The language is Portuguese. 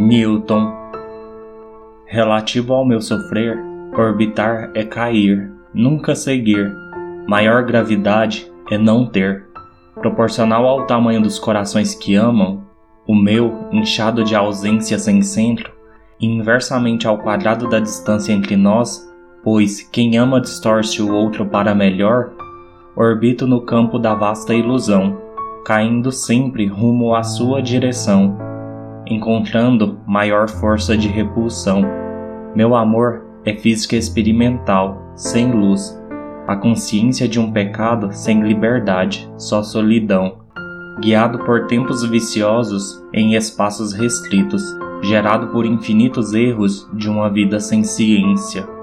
Newton. Relativo ao meu sofrer, orbitar é cair, nunca seguir. Maior gravidade é não ter. Proporcional ao tamanho dos corações que amam, o meu, inchado de ausência sem centro, inversamente ao quadrado da distância entre nós, pois quem ama distorce o outro para melhor, orbito no campo da vasta ilusão, caindo sempre rumo à sua direção, encontrando maior força de repulsão. Meu amor é física experimental, sem luz, a consciência de um pecado sem liberdade, só solidão, guiado por tempos viciosos em espaços restritos, gerado por infinitos erros de uma vida sem ciência.